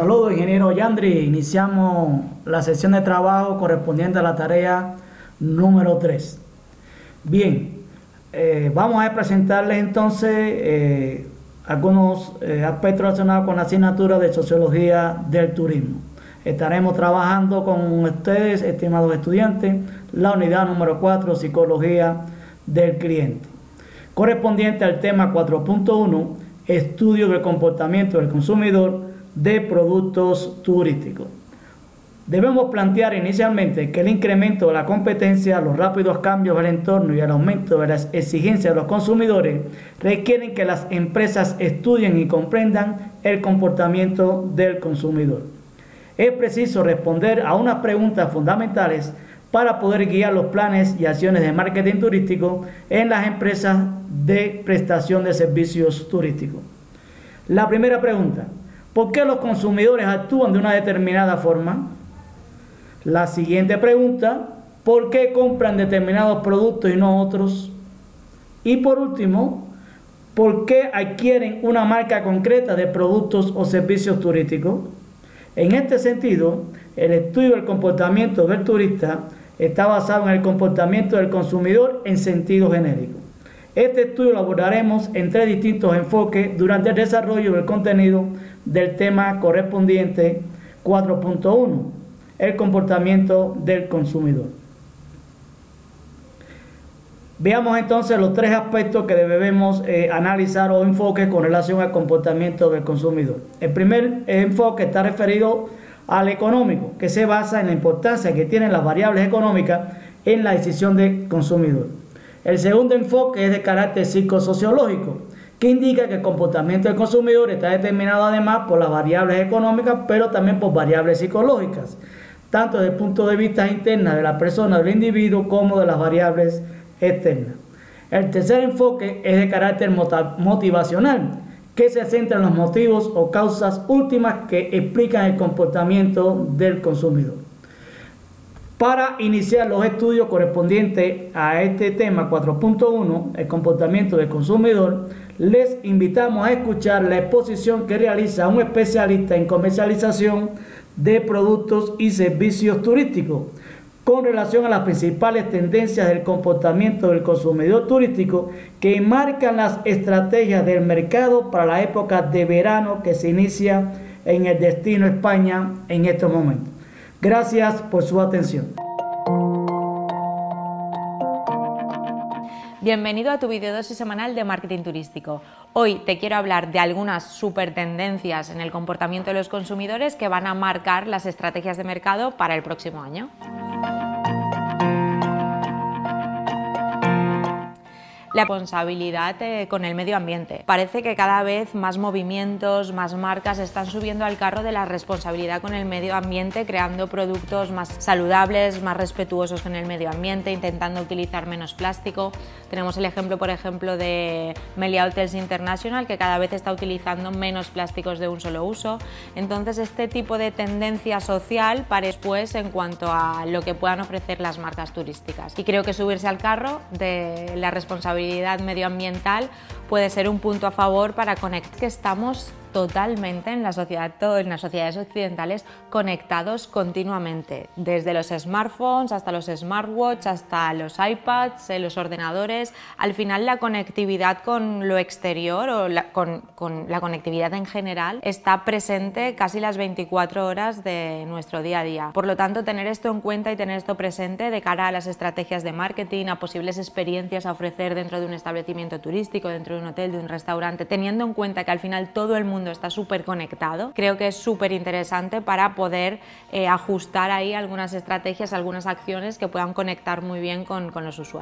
Saludos, ingeniero Yandri. Iniciamos la sesión de trabajo correspondiente a la tarea número 3. Bien, eh, vamos a presentarles entonces eh, algunos eh, aspectos relacionados con la asignatura de Sociología del Turismo. Estaremos trabajando con ustedes, estimados estudiantes, la unidad número 4, Psicología del Cliente, correspondiente al tema 4.1, Estudio del comportamiento del consumidor de productos turísticos. Debemos plantear inicialmente que el incremento de la competencia, los rápidos cambios del entorno y el aumento de las exigencias de los consumidores requieren que las empresas estudien y comprendan el comportamiento del consumidor. Es preciso responder a unas preguntas fundamentales para poder guiar los planes y acciones de marketing turístico en las empresas de prestación de servicios turísticos. La primera pregunta, ¿por qué los consumidores actúan de una determinada forma? La siguiente pregunta, ¿por qué compran determinados productos y no otros? Y por último, ¿por qué adquieren una marca concreta de productos o servicios turísticos? En este sentido, el estudio del comportamiento del turista está basado en el comportamiento del consumidor en sentido genérico. Este estudio lo abordaremos en tres distintos enfoques durante el desarrollo del contenido del tema correspondiente 4.1 el comportamiento del consumidor. Veamos entonces los tres aspectos que debemos eh, analizar o enfoque con relación al comportamiento del consumidor. El primer enfoque está referido al económico, que se basa en la importancia que tienen las variables económicas en la decisión del consumidor. El segundo enfoque es de carácter psicosociológico, que indica que el comportamiento del consumidor está determinado además por las variables económicas, pero también por variables psicológicas tanto desde el punto de vista interno de la persona, del individuo, como de las variables externas. El tercer enfoque es de carácter motivacional, que se centra en los motivos o causas últimas que explican el comportamiento del consumidor. Para iniciar los estudios correspondientes a este tema 4.1, el comportamiento del consumidor, les invitamos a escuchar la exposición que realiza un especialista en comercialización de productos y servicios turísticos con relación a las principales tendencias del comportamiento del consumidor turístico que marcan las estrategias del mercado para la época de verano que se inicia en el destino España en estos momentos. Gracias por su atención. Bienvenido a tu videodosis semanal de marketing turístico. Hoy te quiero hablar de algunas super tendencias en el comportamiento de los consumidores que van a marcar las estrategias de mercado para el próximo año. Responsabilidad eh, con el medio ambiente. Parece que cada vez más movimientos, más marcas están subiendo al carro de la responsabilidad con el medio ambiente, creando productos más saludables, más respetuosos con el medio ambiente, intentando utilizar menos plástico. Tenemos el ejemplo, por ejemplo, de Melia Hotels International, que cada vez está utilizando menos plásticos de un solo uso. Entonces, este tipo de tendencia social para después en cuanto a lo que puedan ofrecer las marcas turísticas. Y creo que subirse al carro de la responsabilidad medioambiental puede ser un punto a favor para conectar que estamos totalmente en la sociedad, en las sociedades occidentales conectados continuamente, desde los smartphones hasta los smartwatches, hasta los iPads, eh, los ordenadores. Al final la conectividad con lo exterior o con, con, la conectividad en general está presente casi las 24 horas de nuestro día a día. Por lo tanto, tener esto en cuenta y tener esto presente de cara a las estrategias de marketing, a posibles experiencias a ofrecer dentro de un establecimiento turístico, dentro de un hotel, de un restaurante, teniendo en cuenta que al final todo el está súper conectado. Creo que es súper interesante para poder eh, ajustar ahí algunas estrategias, algunas acciones que puedan conectar muy bien con, con los usuarios.